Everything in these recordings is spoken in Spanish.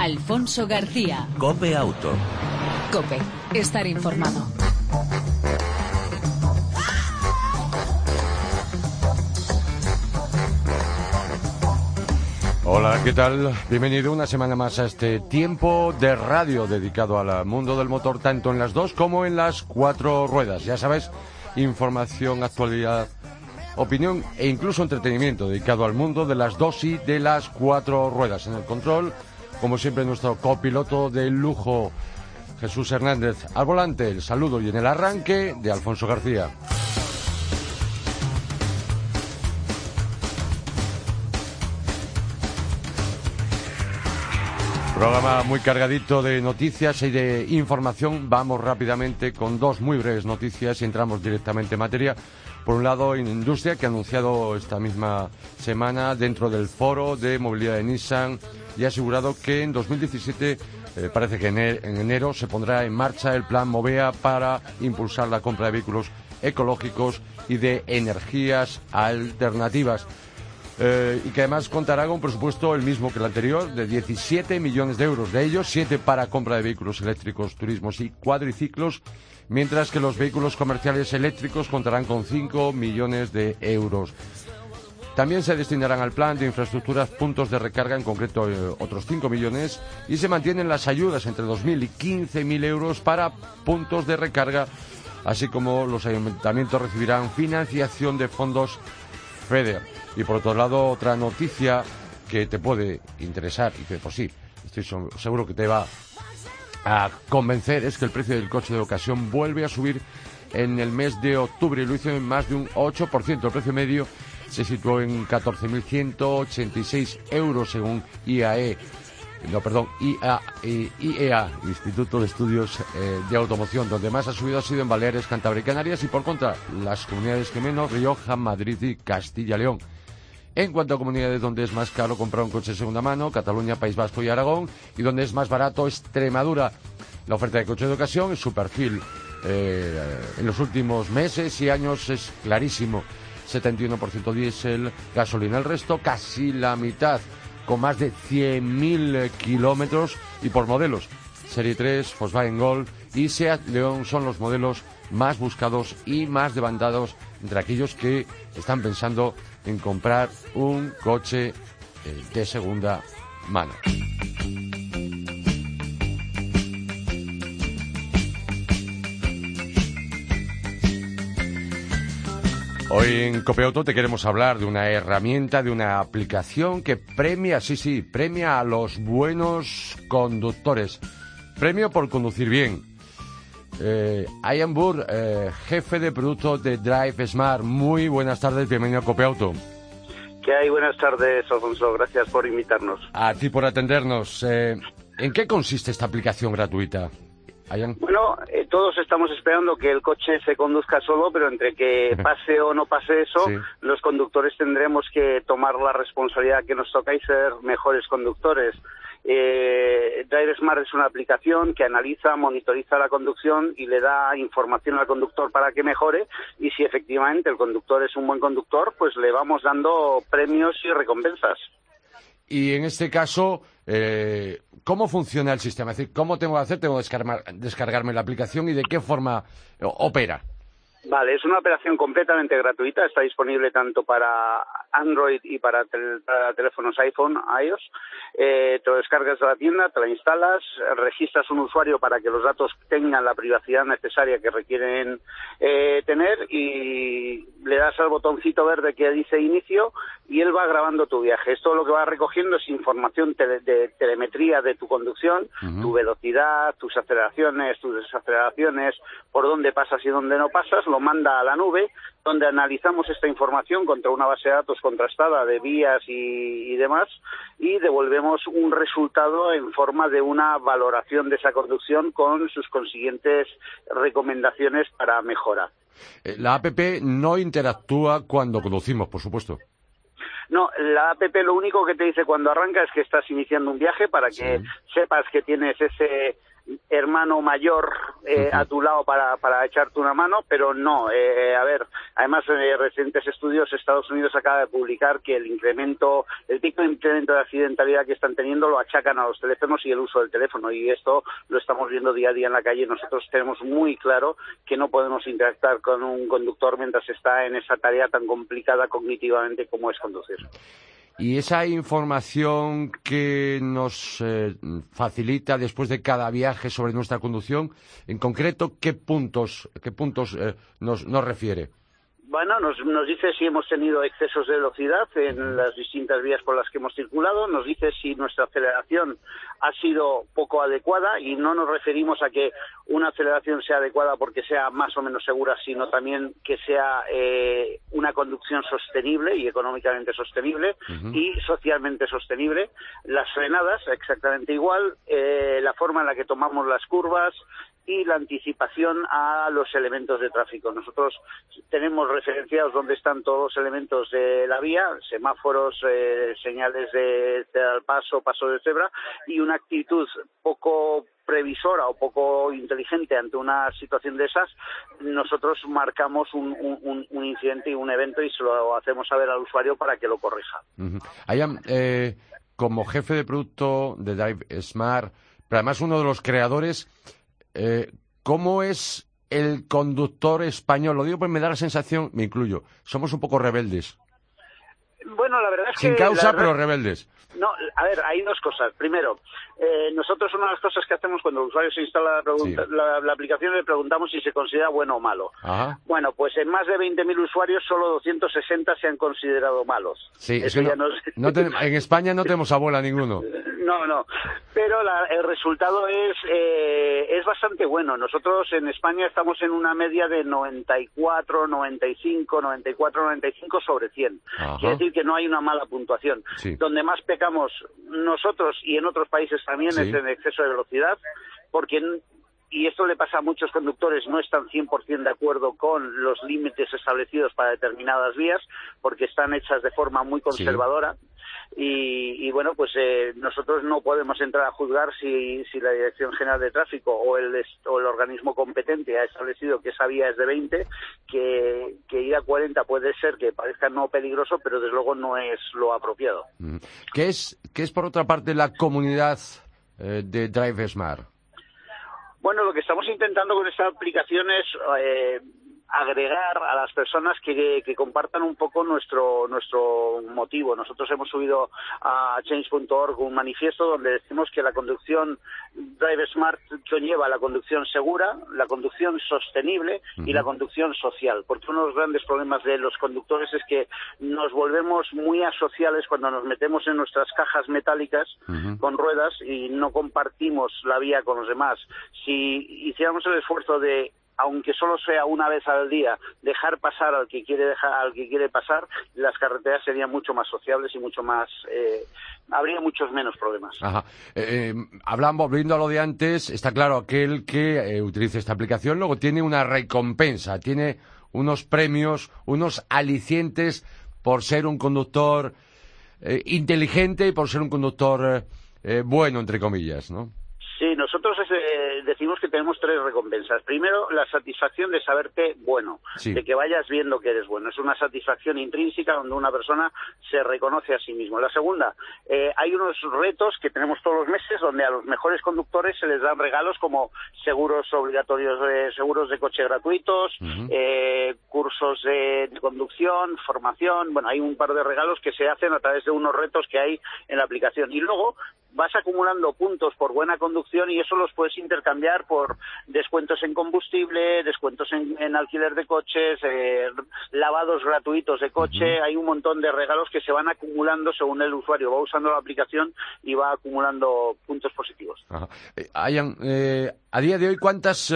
Alfonso García. Cope Auto. Cope, estar informado. Hola, ¿qué tal? Bienvenido una semana más a este tiempo de radio dedicado al mundo del motor, tanto en las dos como en las cuatro ruedas. Ya sabes, información, actualidad, opinión e incluso entretenimiento dedicado al mundo de las dos y de las cuatro ruedas. En el control, como siempre, nuestro copiloto de lujo, Jesús Hernández. Al volante, el saludo y en el arranque de Alfonso García. Programa muy cargadito de noticias y de información. Vamos rápidamente con dos muy breves noticias y entramos directamente en materia. Por un lado, Industria, que ha anunciado esta misma semana dentro del foro de movilidad de Nissan y ha asegurado que en 2017, eh, parece que en enero, se pondrá en marcha el plan Movea para impulsar la compra de vehículos ecológicos y de energías alternativas. Eh, y que además contará con un presupuesto el mismo que el anterior, de 17 millones de euros. De ellos, 7 para compra de vehículos eléctricos, turismos y cuadriciclos, mientras que los vehículos comerciales eléctricos contarán con 5 millones de euros. También se destinarán al plan de infraestructuras puntos de recarga, en concreto eh, otros 5 millones, y se mantienen las ayudas entre 2.000 y 15.000 euros para puntos de recarga, así como los ayuntamientos recibirán financiación de fondos FEDER. Y por otro lado, otra noticia que te puede interesar y que por sí estoy seguro que te va a convencer es que el precio del coche de ocasión vuelve a subir en el mes de octubre y lo hizo en más de un 8%. El precio medio se situó en 14.186 euros según IAE. No, perdón, IEA, e Instituto de Estudios eh, de Automoción. Donde más ha subido ha sido en Baleares, Cantabria y Canarias y por contra las comunidades que menos, Rioja, Madrid y Castilla-León. En cuanto a comunidades donde es más caro comprar un coche de segunda mano, Cataluña, País Vasco y Aragón, y donde es más barato, Extremadura. La oferta de coche de ocasión, su perfil eh, en los últimos meses y años es clarísimo. 71% diésel, gasolina el resto, casi la mitad, con más de 100.000 kilómetros y por modelos. Serie 3, Volkswagen Golf y Seat León son los modelos más buscados y más demandados entre aquellos que están pensando en comprar un coche eh, de segunda mano. Hoy en Copeauto te queremos hablar de una herramienta, de una aplicación que premia, sí, sí, premia a los buenos conductores. Premio por conducir bien. Eh, Ian Burr, eh, jefe de producto de Drive Smart. Muy buenas tardes, bienvenido a Copeauto. ¿Qué hay? Buenas tardes, Alfonso. Gracias por invitarnos. A ti por atendernos. Eh, ¿En qué consiste esta aplicación gratuita? Bueno, eh, todos estamos esperando que el coche se conduzca solo, pero entre que pase o no pase eso, los conductores tendremos que tomar la responsabilidad que nos toca y ser mejores conductores. Eh, Drive Smart es una aplicación que analiza, monitoriza la conducción y le da información al conductor para que mejore y si efectivamente el conductor es un buen conductor, pues le vamos dando premios y recompensas. Y en este caso, eh, ¿cómo funciona el sistema? Es decir, ¿cómo tengo que hacer? Tengo que descargarme la aplicación y de qué forma opera. Vale, es una operación completamente gratuita, está disponible tanto para Android y para, teléfonos iPhone, iOS. Eh, te lo descargas de la tienda, te la instalas, registras un usuario para que los datos tengan la privacidad necesaria que requieren eh, tener y le das al botoncito verde que dice inicio y él va grabando tu viaje. Esto lo que va recogiendo es información de telemetría de tu conducción, tu velocidad, tus aceleraciones, tus desaceleraciones, por dónde pasas y dónde no pasas lo manda a la nube, donde analizamos esta información contra una base de datos contrastada de vías y, demás, y devolvemos un resultado en forma de una valoración de esa conducción con sus consiguientes recomendaciones para mejora. Eh, la APP no interactúa cuando conducimos, por supuesto. No, la APP lo único que te dice cuando arranca es que estás iniciando un viaje para que sepas que tienes ese hermano mayor eh, a tu lado para, para echarte una mano, pero no. Eh, a ver, además, en recientes estudios, Estados Unidos acaba de publicar que el incremento, el pico de incremento de accidentalidad que están teniendo lo achacan a los teléfonos y el uso del teléfono. Y esto lo estamos viendo día a día en la calle. Nosotros tenemos muy claro que no podemos interactuar con un conductor mientras está en esa tarea tan complicada cognitivamente como es conducir. Y esa información que nos eh, facilita después de cada viaje sobre nuestra conducción, en concreto, ¿qué puntos, qué puntos eh, nos, nos refiere? Bueno, nos, nos dice si hemos tenido excesos de velocidad en las distintas vías por las que hemos circulado, nos dice si nuestra aceleración ha sido poco adecuada y no nos referimos a que una aceleración sea adecuada porque sea más o menos segura, sino también que sea eh, una conducción sostenible y económicamente sostenible y socialmente sostenible. Las frenadas, exactamente igual, eh, la forma en la que tomamos las curvas, y la anticipación a los elementos de tráfico. Nosotros tenemos referenciados dónde están todos los elementos de la vía, semáforos, eh, señales de, paso, paso de cebra y una actitud poco previsora o poco inteligente ante una situación de esas, nosotros marcamos un, incidente y un evento y se lo hacemos saber al usuario para que lo corrija. Eh, como jefe de producto de Drive Smart, pero además uno de los creadores, eh, ¿cómo es el conductor español? Lo digo porque me da la sensación, me incluyo, somos un poco rebeldes. Bueno, la verdad es que... Sin causa, pero rebeldes. No, a ver, hay dos cosas. Primero, eh, nosotros una de las cosas que hacemos cuando el usuario se instala la, aplicación le preguntamos si se considera bueno o malo. Bueno, pues en más de 20.000 usuarios solo 260 se han considerado malos. Sí, en España no tenemos abuela ninguno. No, no. Pero el resultado es, eh, es bastante bueno. Nosotros en España estamos en una media de 94, 95, 94, 95 sobre 100. Quiere decir que no hay una mala puntuación. Donde más pecamos nosotros y en otros países también es en exceso de velocidad, porque y esto le pasa a muchos conductores, no están 100% de acuerdo con los límites establecidos para determinadas vías, porque están hechas de forma muy conservadora. Y, bueno, pues eh, nosotros no podemos entrar a juzgar si, la Dirección General de Tráfico o el, o el organismo competente ha establecido que esa vía es de 20, que, ir a 40 puede ser que parezca no peligroso, pero desde luego no es lo apropiado. Mm. ¿Qué es, qué es por otra parte, la comunidad eh, de Drive Smart? Bueno, lo que estamos intentando con esta aplicación es eh, agregar a las personas que, compartan un poco nuestro nuestro motivo. Nosotros hemos subido a change.org un manifiesto donde decimos que la conducción Drive Smart conlleva la conducción segura, la conducción sostenible y la conducción social. Porque uno de los grandes problemas de los conductores es que nos volvemos muy asociales cuando nos metemos en nuestras cajas metálicas con ruedas y no compartimos la vía con los demás. Si hiciéramos el esfuerzo de aunque solo sea una vez al día, dejar pasar al que quiere dejar, al que quiere pasar, las carreteras serían mucho más sociables y mucho más, eh, habría muchos menos problemas. Ajá. Eh, eh, volviendo a lo de antes, está claro aquel que utilice esta aplicación luego tiene una recompensa, tiene unos premios, unos alicientes por ser un conductor inteligente y por ser un conductor bueno, entre comillas, ¿no? Sí, nosotros eh, decimos que tenemos tres recompensas. Primero, la satisfacción de saberte bueno, de que vayas viendo que eres bueno. Es una satisfacción intrínseca donde una persona se reconoce a sí mismo. La segunda, eh, hay unos retos que tenemos todos los meses donde a los mejores conductores se les dan regalos como seguros obligatorios, de, seguros de coche gratuitos, eh, cursos de, de conducción, formación. Bueno, hay un par de regalos que se hacen a través de unos retos que hay en la aplicación. Y luego vas acumulando puntos por buena conducción y eso los puedes intercambiar por descuentos en combustible, descuentos en, alquiler de coches, eh, lavados gratuitos de coche. Hay un montón de regalos que se van acumulando según el usuario va usando la aplicación y va acumulando puntos positivos. Eh, eh, a día de hoy, ¿cuántas,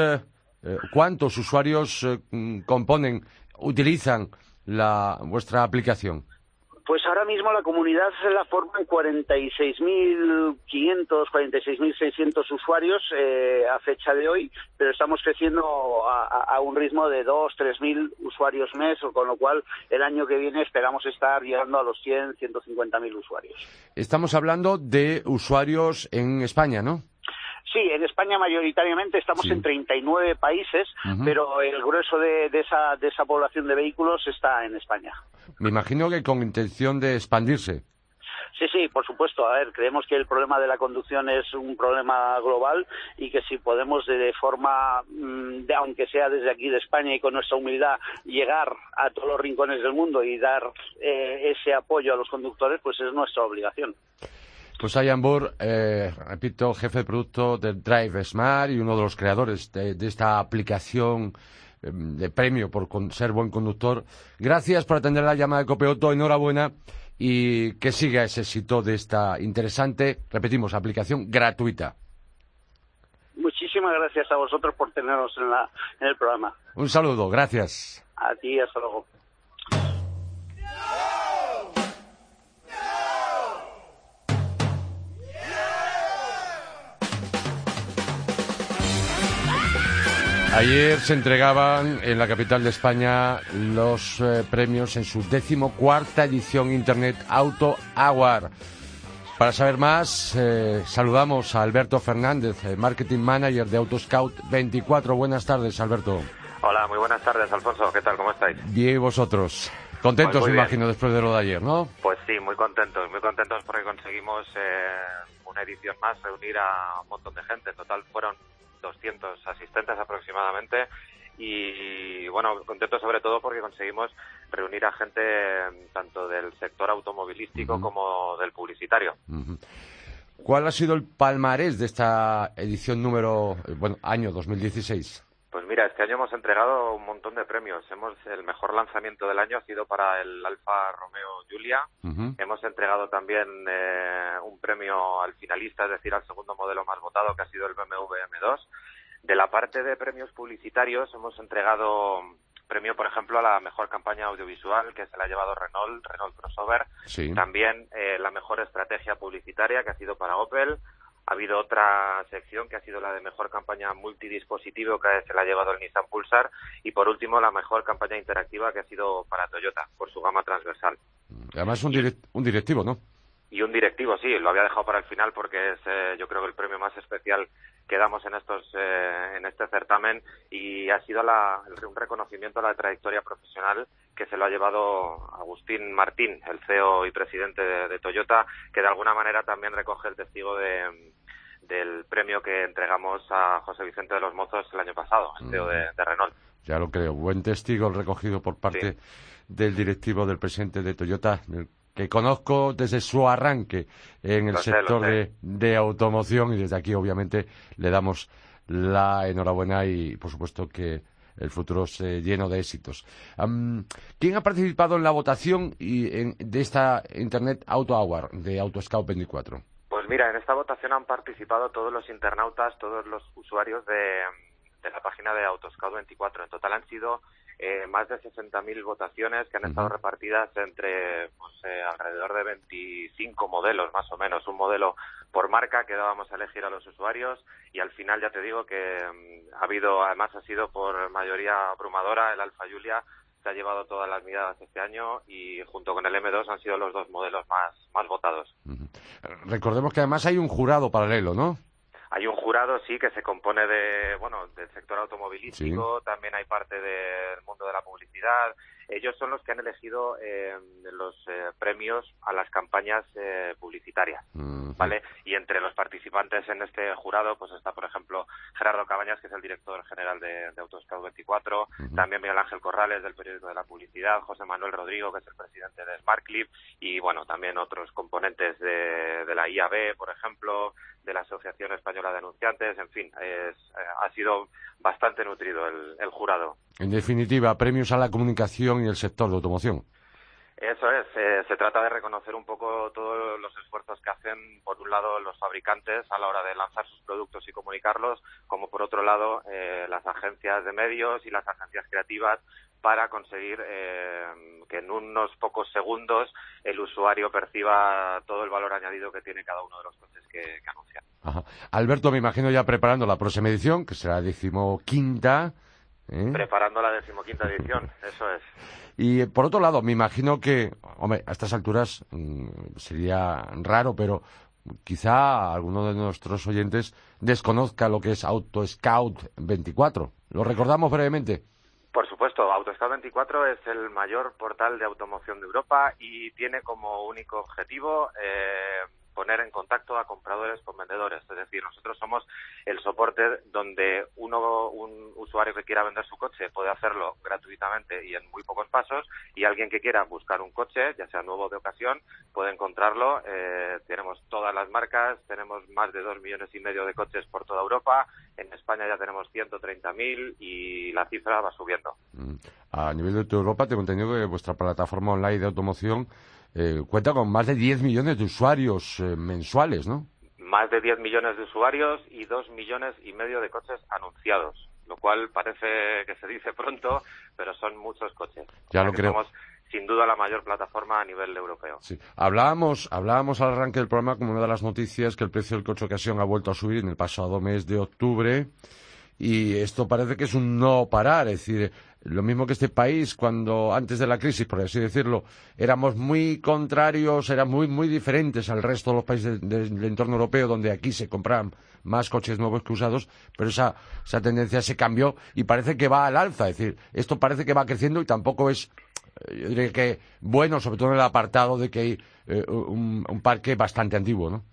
¿cuántos usuarios componen, utilizan la, vuestra aplicación? Pues ahora mismo la comunidad se la forman 46.500, 46.600 usuarios eh, a fecha de hoy, pero estamos creciendo a, un ritmo de 2, 3.000 usuarios mes, con lo cual el año que viene esperamos estar llegando a los 100, 150.000 usuarios. Estamos hablando de usuarios en España, ¿no? Sí, en España mayoritariamente estamos en 39 países, pero el grueso de, esa, de esa población de vehículos está en España. Me imagino que con intención de expandirse. Sí, sí, por supuesto. A ver, creemos que el problema de la conducción es un problema global y que si podemos de forma, mm, aunque sea desde aquí de España y con nuestra humildad, llegar a todos los rincones del mundo y dar eh, ese apoyo a los conductores, pues es nuestra obligación. Pues Ian Burr, eh, repito, jefe de producto de Drive Smart y uno de los creadores de, esta aplicación em, de premio por ser buen conductor. Gracias por atender la llamada de Copeoto. Enhorabuena y que siga ese éxito de esta interesante, repetimos, aplicación gratuita. Muchísimas gracias a vosotros por tenernos en, la, en el programa. Un saludo, gracias. A ti, hasta luego. Ayer se entregaban en la capital de España los eh, premios en su decimocuarta edición Internet Auto Award. Para saber más, eh, saludamos a Alberto Fernández, eh, Marketing Manager de Autoscout 24. Buenas tardes, Alberto. Hola, muy buenas tardes, Alfonso. ¿Qué tal? ¿Cómo estáis? Bien, ¿y vosotros? Contentos, pues me imagino, después de lo de ayer, ¿no? Pues sí, muy contentos, muy contentos porque conseguimos una edición más, reunir a un montón de gente. En total fueron 200 asistentes aproximadamente y bueno, contento sobre todo porque conseguimos reunir a gente tanto del sector automovilístico como del publicitario. ¿Cuál ha sido el palmarés de esta edición número, bueno, año 2016? Pues mira, este año hemos entregado un montón de premios. Hemos el mejor lanzamiento del año ha sido para el Alfa Romeo Giulia. Hemos entregado también eh, un premio al finalista, es decir, al segundo modelo más votado, que ha sido el BMW M2. De la parte de premios publicitarios hemos entregado premio, por ejemplo, a la mejor campaña audiovisual que se la ha llevado Renault, Renault Crossover. También eh, la mejor estrategia publicitaria que ha sido para Opel. Ha habido otra sección que ha sido la de mejor campaña multidispositivo que se la ha llevado el Nissan Pulsar y por último la mejor campaña interactiva que ha sido para Toyota por su gama transversal. Además un, un directivo, ¿no? Y un directivo, sí, lo había dejado para el final porque es eh, yo creo el premio más especial que damos en estos eh, en este certamen y ha sido la, un reconocimiento a la trayectoria profesional que se lo ha llevado Agustín Martín, el CEO y presidente de, Toyota, que de alguna manera también recoge el testigo de, del premio que entregamos a José Vicente de los Mozos el año pasado, el CEO de, Renault. Ya lo creo, buen testigo el recogido por parte del directivo del presidente de Toyota, que conozco desde su arranque en el sector de, automoción y desde aquí obviamente le damos la enhorabuena y por supuesto que el futuro se lleno de éxitos. ¿Quién ha participado en la votación y de esta Internet Auto Hour de Autoscout 24? Pues mira, en esta votación han participado todos los internautas, todos los usuarios de, de la página de Autoscout 24. En total han sido eh, más de 60.000 votaciones que han estado repartidas entre pues, eh, alrededor de 25 modelos, más o menos, un modelo por marca que dábamos a elegir a los usuarios y al final ya te digo que mm, ha habido, además ha sido por mayoría abrumadora, el Alfa Julia se ha llevado todas las miradas este año y junto con el M2 han sido los dos modelos más, más votados. Recordemos que además hay un jurado paralelo, ¿no? Hay un jurado, sí, que se compone de, bueno, del sector automovilístico, también hay parte del mundo de la publicidad. Ellos son los que han elegido eh, los eh, premios a las campañas eh, publicitarias, ¿vale? Y entre los participantes en este jurado, pues está, por ejemplo, Gerardo Cabañas, que es el director general de, de 24, también Miguel Ángel Corrales, del periódico de la publicidad, José Manuel Rodrigo, que es el presidente de SmartClip, y, bueno, también otros componentes de, de la IAB, por ejemplo, de la Asociación Española de Anunciantes, en fin, es, eh, ha sido bastante nutrido el, jurado. En definitiva, premios a la comunicación y el sector de automoción. Eso es, eh, se trata de reconocer un poco todos los esfuerzos que hacen, por un lado, los fabricantes a la hora de lanzar sus productos y comunicarlos, como por otro lado, eh, las agencias de medios y las agencias creativas para conseguir eh, que en unos pocos segundos el usuario perciba todo el valor añadido que tiene cada uno de los coches que, que anuncia. Alberto, me imagino ya preparando la próxima edición, que será la decimoquinta. ¿Eh? Preparando la decimoquinta edición, eso es. Y por otro lado, me imagino que, hombre, a estas alturas mm, sería raro, pero quizá alguno de nuestros oyentes desconozca lo que es Auto Scout 24. ¿Lo recordamos brevemente? Por supuesto, AutoScout 24 es el mayor portal de automoción de Europa y tiene como único objetivo eh, poner en contacto a compradores con vendedores. Es decir, nosotros somos el soporte donde uno, un usuario que quiera vender su coche puede hacerlo gratuitamente y en muy pocos pasos y alguien que quiera buscar un coche, ya sea nuevo de ocasión, puede encontrarlo. Eh, tenemos todas las marcas, tenemos más de dos millones y medio de coches por toda Europa. En España ya tenemos 130.000 y la cifra va subiendo. Mm. A nivel de toda Europa, tengo entendido que vuestra plataforma online de automoción eh, cuenta con más de 10 millones de usuarios eh, mensuales, ¿no? Más de 10 millones de usuarios y 2 millones y medio de coches anunciados, lo cual parece que se dice pronto, pero son muchos coches. Ya lo creo. Somos sin duda la mayor plataforma a nivel europeo. Sí. Hablábamos, hablábamos al arranque del programa como una de las noticias que el precio del coche ocasión ha vuelto a subir en el pasado mes de octubre y esto parece que es un no parar, es decir, lo mismo que este país, cuando antes de la crisis, por así decirlo, éramos muy contrarios, eran muy, muy diferentes al resto de los países del, entorno europeo, donde aquí se compraban más coches nuevos que usados, pero esa, esa tendencia se cambió y parece que va al alza. Es decir, esto parece que va creciendo y tampoco es, eh, yo diría que bueno, sobre todo en el apartado de que hay eh, un, un parque bastante antiguo, ¿no?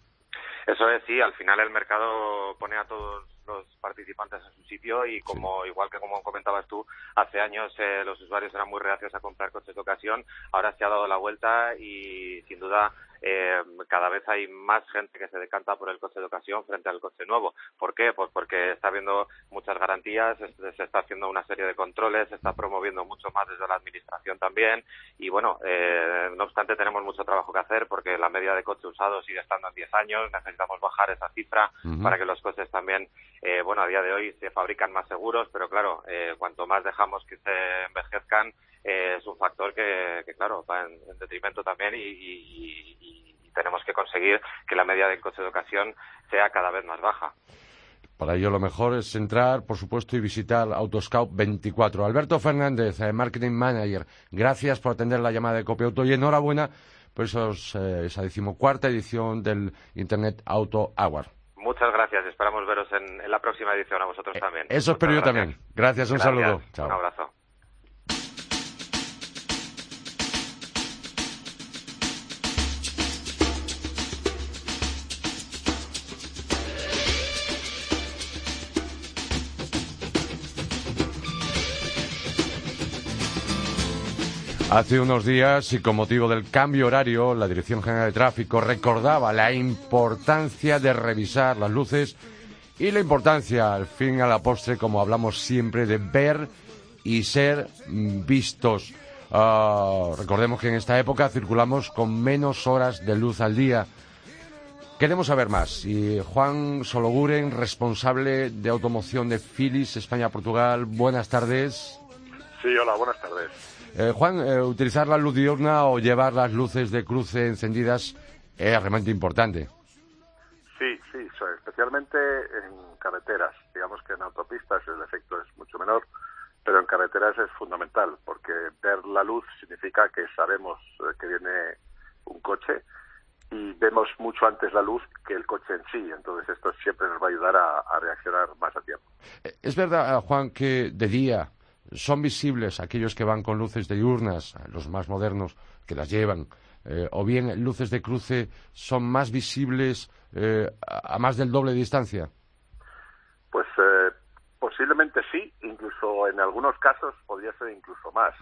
Eso es, sí, al final el mercado pone a todos los participantes en su sitio y como igual que como comentabas tú, hace años eh, los usuarios eran muy reacios a comprar coches de ocasión, ahora se ha dado la vuelta y sin duda eh, cada vez hay más gente que se decanta por el coche de ocasión frente al coche nuevo. ¿Por qué? Pues porque está habiendo muchas garantías, se está haciendo una serie de controles, se está promoviendo mucho más desde la administración también y bueno, eh, no obstante tenemos mucho trabajo que hacer porque la media de coche usado sigue estando en 10 años, necesitamos bajar esa cifra para que los coches también, eh, bueno, a día de hoy se fabrican más seguros, pero claro, eh, cuanto más dejamos que se envejezcan, eh, es un factor que, claro, va en, detrimento también y, tenemos que conseguir que la media del coche de ocasión sea cada vez más baja. Para ello lo mejor es entrar, por supuesto, y visitar Autoscout 24. Alberto Fernández, eh, Marketing Manager, gracias por atender la llamada de Auto y enhorabuena por esos, eh, esa decimocuarta edición del Internet Auto Award. Muchas gracias, esperamos veros en, la próxima edición a vosotros también. Eso espero yo también. Gracias, un saludo. Un abrazo. Hace unos días, y con motivo del cambio horario, la Dirección General de Tráfico recordaba la importancia de revisar las luces y la importancia, al fin a la postre, como hablamos siempre, de ver y ser vistos. Ah, recordemos que en esta época circulamos con menos horas de luz al día. Queremos saber más. Y Juan Sologuren, responsable de automoción de Philips, España-Portugal, buenas tardes. Sí, hola, buenas tardes. Eh, Juan, eh, utilizar la luz diurna o llevar las luces de cruce encendidas es realmente importante. Sí, sí, especialmente en carreteras. Digamos que en autopistas el efecto es mucho menor, pero en carreteras es fundamental, porque ver la luz significa que sabemos eh, que viene un coche y vemos mucho antes la luz que el coche en sí. Entonces esto siempre nos va a ayudar a reaccionar más a tiempo. Es verdad, Juan, que de día son visibles aquellos que van con luces diurnas, los más modernos que las llevan, eh, o bien luces de cruce son más visibles eh, a más del doble de distancia? Pues eh, posiblemente sí, incluso en algunos casos podría ser incluso más.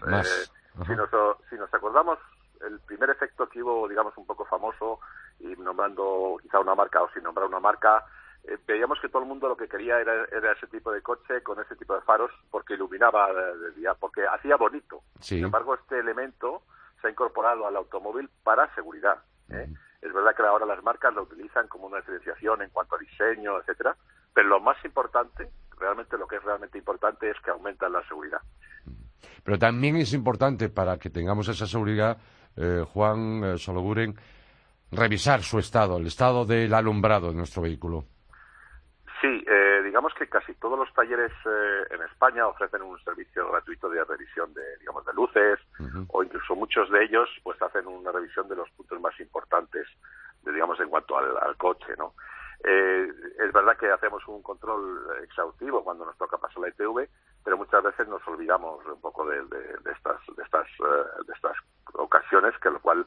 si, nos, si nos acordamos, el primer efecto que hubo, digamos, un poco famoso, y nombrando quizá una marca o sin nombrar una marca, eh, veíamos que todo el mundo lo que quería era, ese tipo de coche con ese tipo de faros porque iluminaba de, día, porque hacía bonito. Sin embargo, este elemento se ha incorporado al automóvil para seguridad. ¿eh? Es verdad que ahora las marcas lo utilizan como una diferenciación en cuanto a diseño, etcétera, pero lo más importante, realmente lo que es realmente importante es que aumenta la seguridad. Pero también es importante para que tengamos esa seguridad, eh, Juan Sologuren, revisar su estado, el estado del alumbrado de nuestro vehículo. Sí, eh, digamos que casi todos los talleres eh, en España ofrecen un servicio gratuito de revisión de, digamos, de luces, o incluso muchos de ellos, pues hacen una revisión de los puntos más importantes digamos, en cuanto al, coche, ¿no? Eh, es verdad que hacemos un control exhaustivo cuando nos toca pasar la ITV, pero muchas veces nos olvidamos un poco de, estas de estas eh, de estas ocasiones, que lo cual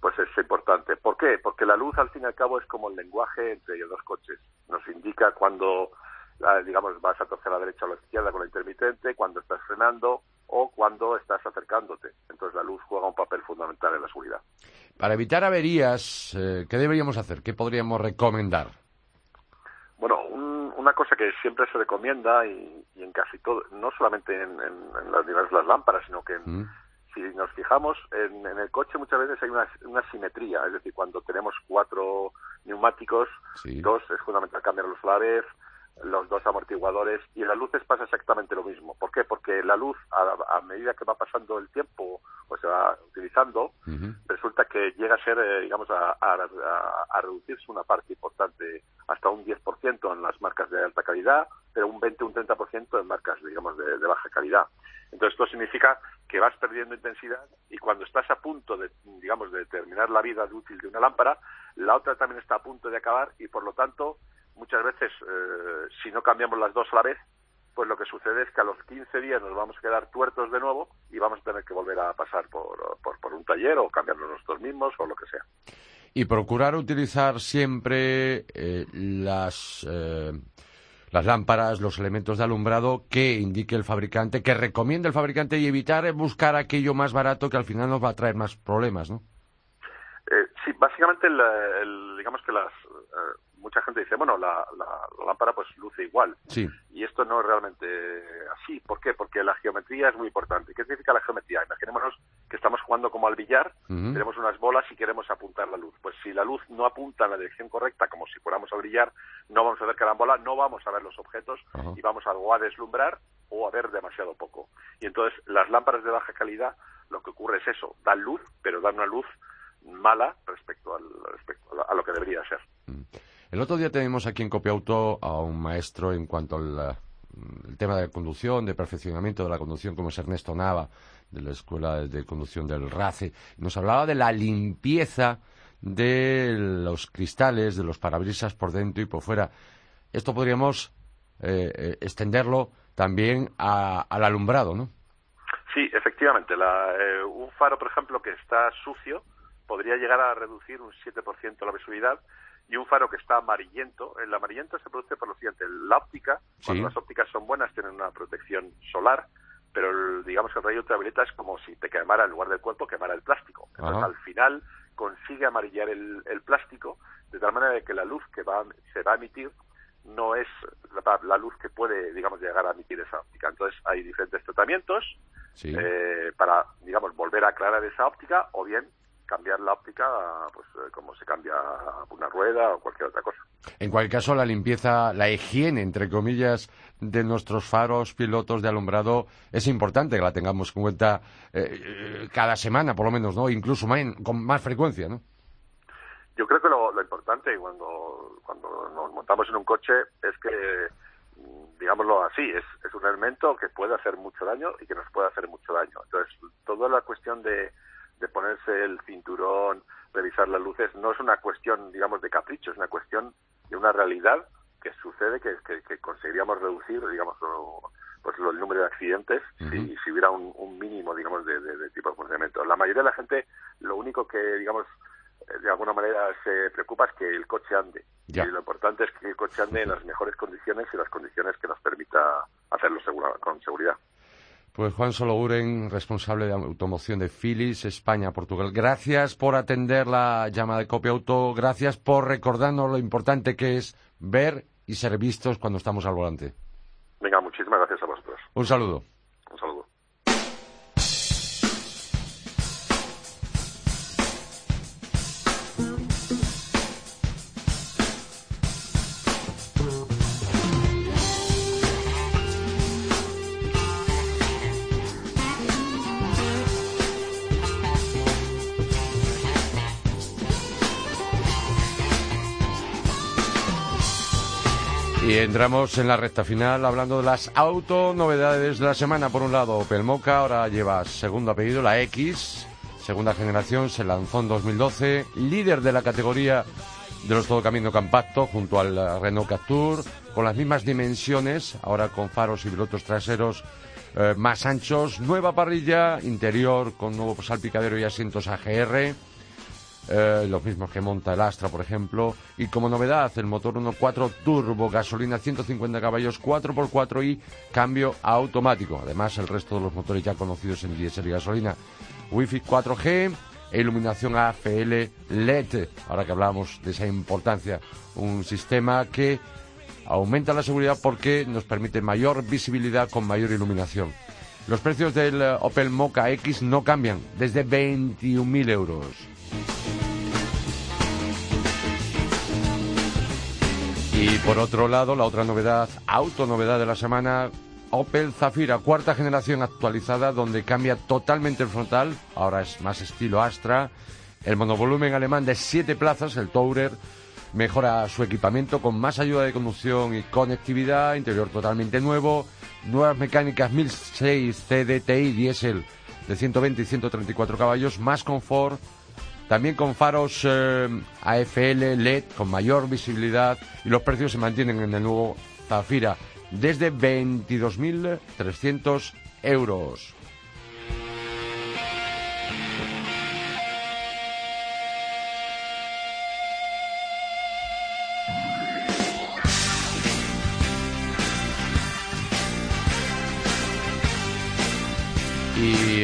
pues es importante. ¿Por qué? Porque la luz al fin y al cabo es como el lenguaje entre dos coches. Nos indica cuando digamos vas a torcer a la derecha o a la izquierda con la intermitente, cuando estás frenando o cuando estás acercándote. Entonces la luz juega un papel fundamental en la seguridad. Para evitar averías, eh, ¿qué deberíamos hacer? ¿Qué podríamos recomendar? Bueno, una cosa que siempre se recomienda y, en casi todo, no solamente en, las diversas las lámparas, sino que mm. Si nos fijamos en, el coche muchas veces hay una, simetría, es decir, cuando tenemos cuatro neumáticos, dos es fundamental cambiar los solares, los dos amortiguadores y en las luces pasa exactamente lo mismo. ¿Por qué? Porque la luz, a, medida que va pasando el tiempo o se va utilizando, resulta que llega a ser, eh, digamos, a, a, reducirse una parte importante, hasta un 10% en las marcas de alta calidad, pero un 20 un 30% en marcas, digamos, de, baja calidad. Entonces, esto significa que vas perdiendo intensidad y cuando estás a punto de, digamos, de terminar la vida útil de una lámpara, la otra también está a punto de acabar y, por lo tanto, muchas veces, eh, si no cambiamos las dos a la vez, pues lo que sucede es que a los 15 días nos vamos a quedar tuertos de nuevo y vamos a tener que volver a pasar por, por, un taller o cambiarnos nosotros mismos o lo que sea. Y procurar utilizar siempre eh, las, eh, las lámparas, los elementos de alumbrado que indique el fabricante, que recomiende el fabricante y evitar buscar aquello más barato que al final nos va a traer más problemas, ¿no? sí, básicamente digamos que las mucha gente dice, bueno, la, lámpara pues luce igual. Sí. Y esto no es realmente así. ¿Por qué? Porque la geometría es muy importante. ¿Qué significa la geometría? Imaginémonos que estamos jugando como al billar, tenemos unas bolas y queremos apuntar la luz. Pues si la luz no apunta en la dirección correcta, como si fuéramos a brillar, no vamos a ver bola, no vamos a ver los objetos y vamos algo a deslumbrar o a ver demasiado poco. Y entonces las lámparas de baja calidad, lo que ocurre es eso, dan luz, pero dan una luz mala respecto, al, respecto a, lo que debería ser. Mm. El otro día tenemos aquí en Copiauto a un maestro en cuanto al mm, tema de la conducción, de perfeccionamiento de la conducción, como es Ernesto Nava, de la Escuela de Conducción del RACE. Nos hablaba de la limpieza de los cristales, de los parabrisas por dentro y por fuera. Esto podríamos eh, eh, extenderlo también al alumbrado, ¿no? Sí, efectivamente. Eh, un faro, por ejemplo, que está sucio, podría llegar a reducir un 7% la visibilidad y un faro que está amarillento. El amarillento se produce por lo siguiente, la óptica, cuando las ópticas son buenas tienen una protección solar, pero digamos que el rayo ultravioleta es como si te quemara en lugar del cuerpo, quemara el plástico. Entonces al final consigue amarillar el, plástico de tal manera que la luz que va, se va a emitir no es la, luz que puede, digamos, llegar a emitir esa óptica. Entonces hay diferentes tratamientos eh, para, digamos, volver a aclarar esa óptica o bien cambiar la óptica pues eh, como se cambia una rueda o cualquier otra cosa. En cualquier caso, la limpieza, la higiene, entre comillas, de nuestros faros, pilotos de alumbrado es importante que la tengamos en cuenta eh, cada semana, por lo menos, ¿no? Incluso con más frecuencia, ¿no? Yo creo que lo, importante cuando, cuando nos montamos en un coche es que, digámoslo así, es, es un elemento que puede hacer mucho daño y que nos puede hacer mucho daño. Entonces, toda la cuestión de de ponerse el cinturón, revisar las luces, no es una cuestión, digamos, de capricho, es una cuestión de una realidad que sucede que, que, conseguiríamos reducir, digamos, pues el número de accidentes si, si, hubiera un, mínimo, digamos, de, de, tipo de funcionamiento. La mayoría de la gente, lo único que, digamos, eh, de alguna manera se preocupa es que el coche ande. Y lo importante es que el coche ande en las mejores condiciones y las condiciones que nos permita hacerlo con seguridad. Pues Juan Sologuren, responsable de automoción de Philips, España, Portugal. Gracias por atender la llamada de Copia Auto. Gracias por recordarnos lo importante que es ver y ser vistos cuando estamos al volante. Venga, muchísimas gracias a vosotros. Un saludo. Y entramos en la recta final hablando de las autonovedades de la semana. Por un lado, Opel ahora lleva segundo apellido, la X. segunda generación, se lanzó en 2012, líder de la categoría de los todo camino compacto junto al Renault Captur, con las mismas dimensiones, ahora con faros y pilotos traseros eh, más anchos, nueva parrilla interior con nuevo salpicadero y asientos AGR, eh, los mismos que monta el Astra, por ejemplo, y como novedad el motor 1.4 turbo, gasolina 150 caballos, 4x4 y cambio automático. Además, el resto de los motores ya conocidos en diésel y gasolina. Wi-Fi 4G, e iluminación AFL LED, ahora que hablamos de esa importancia, un sistema que aumenta la seguridad porque nos permite mayor visibilidad con mayor iluminación. Los precios del eh, Opel Mocha X no cambian, desde 21.000 euros. Y por otro lado, la otra novedad, autonovedad de la semana, Opel Zafira, cuarta generación actualizada, donde cambia totalmente el frontal, ahora es más estilo Astra, el monovolumen alemán de siete plazas, el Tourer, mejora su equipamiento con más ayuda de conducción y conectividad, interior totalmente nuevo, nuevas mecánicas 1006 CDTI diésel de 120 y 134 caballos, más confort, también con faros eh, AFL LED con mayor visibilidad y los precios se mantienen en el nuevo Zafira desde 22.300 euros.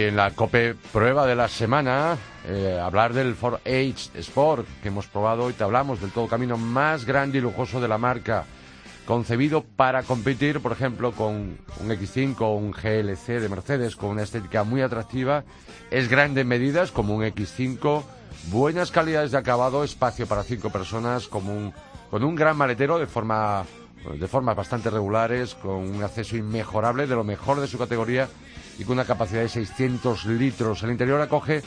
En la COPE prueba de la semana, eh, hablar del Ford H Sport que hemos probado y te hablamos del todo camino más grande y lujoso de la marca, concebido para competir, por ejemplo, con un X5 o un GLC de Mercedes con una estética muy atractiva. Es grande en medidas, como un X5, buenas calidades de acabado, espacio para cinco personas, como un, con un gran maletero de forma de formas bastante regulares, con un acceso inmejorable de lo mejor de su categoría y con una capacidad de 600 litros. El interior acoge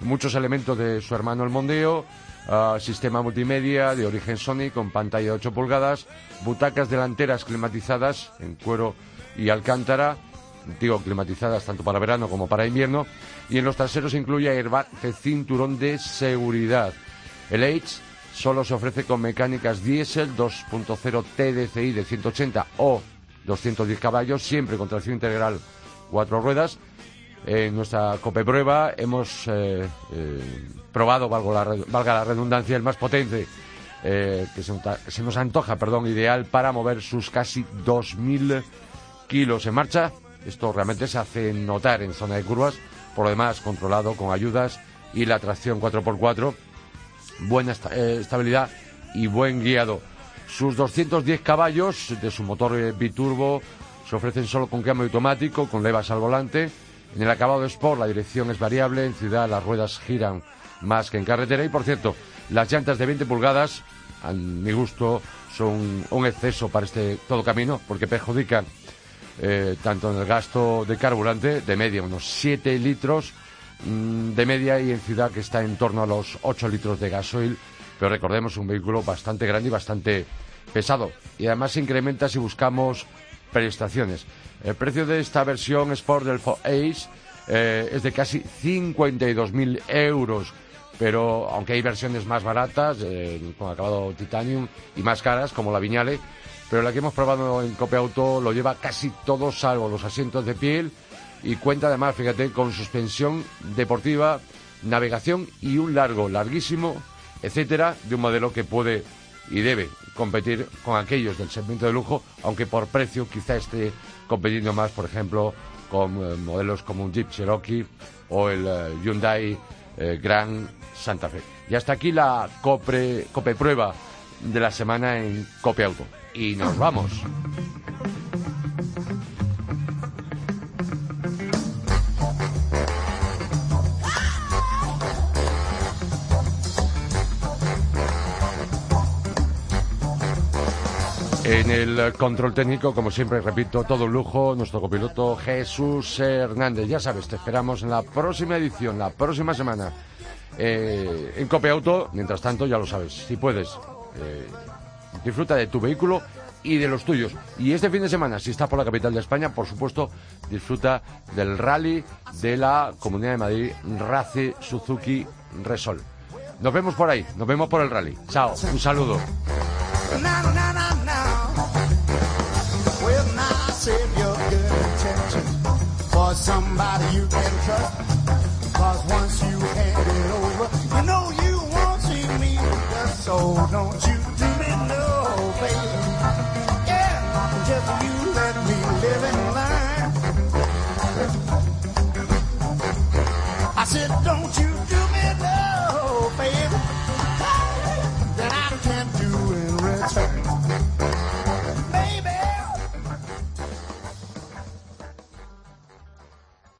muchos elementos de su hermano el Mondeo, ah, sistema multimedia de origen Sony con pantalla de 8 pulgadas, butacas delanteras climatizadas en cuero y alcántara, digo climatizadas tanto para verano como para invierno, y en los traseros incluye airbag de cinturón de seguridad. El H solo se ofrece con mecánicas diésel 2.0 TDCI de 180 o 210 caballos, siempre con tracción integral cuatro ruedas. En nuestra cope prueba hemos eh, eh, probado, valga la, redundancia, el más potente, eh, que se, nos antoja, perdón, ideal para mover sus casi 2.000 kilos en marcha. Esto realmente se hace notar en zona de curvas, por lo demás controlado con ayudas y la tracción 4x4, buena estabilidad y buen guiado. Sus 210 caballos de su motor biturbo se ofrecen solo con cambio automático, con levas al volante. En el acabado de Sport la dirección es variable, en ciudad las ruedas giran más que en carretera y por cierto, las llantas de 20 pulgadas, a mi gusto, son un exceso para este todo camino porque perjudican eh, tanto en el gasto de carburante, de media unos 7 litros de media y en ciudad que está en torno a los 8 litros de gasoil, pero recordemos un vehículo bastante grande y bastante pesado y además se incrementa si buscamos prestaciones. El precio de esta versión Sport del Ace eh, es de casi 52.000 euros, pero aunque hay versiones más baratas, eh, con acabado titanium, y más caras, como la Viñale, pero la que hemos probado en Cope Auto lo lleva casi todo salvo los asientos de piel y cuenta además, fíjate, con suspensión deportiva, navegación y un largo, larguísimo, etcétera, de un modelo que puede y debe competir con aquellos del segmento de lujo, aunque por precio quizá esté competiendo más, por ejemplo, con eh, modelos como un Jeep Cherokee o el eh, Hyundai eh, Grand Santa Fe. Y hasta aquí la Copre, Cope Prueba de la semana en Cope Auto. Y nos vamos. En el control técnico, como siempre, repito, todo un lujo, nuestro copiloto Jesús Hernández. Ya sabes, te esperamos en la próxima edición, la próxima semana, eh, en Cope Auto. Mientras tanto, ya lo sabes, si puedes, eh, disfruta de tu vehículo y de los tuyos. Y este fin de semana, si estás por la capital de España, por supuesto, disfruta del rally de la Comunidad de Madrid, Race Suzuki Resol. Nos vemos por ahí, nos vemos por el rally. Chao, un saludo. for somebody you can trust. Cause once you hand it over, you know you won't see me. So don't you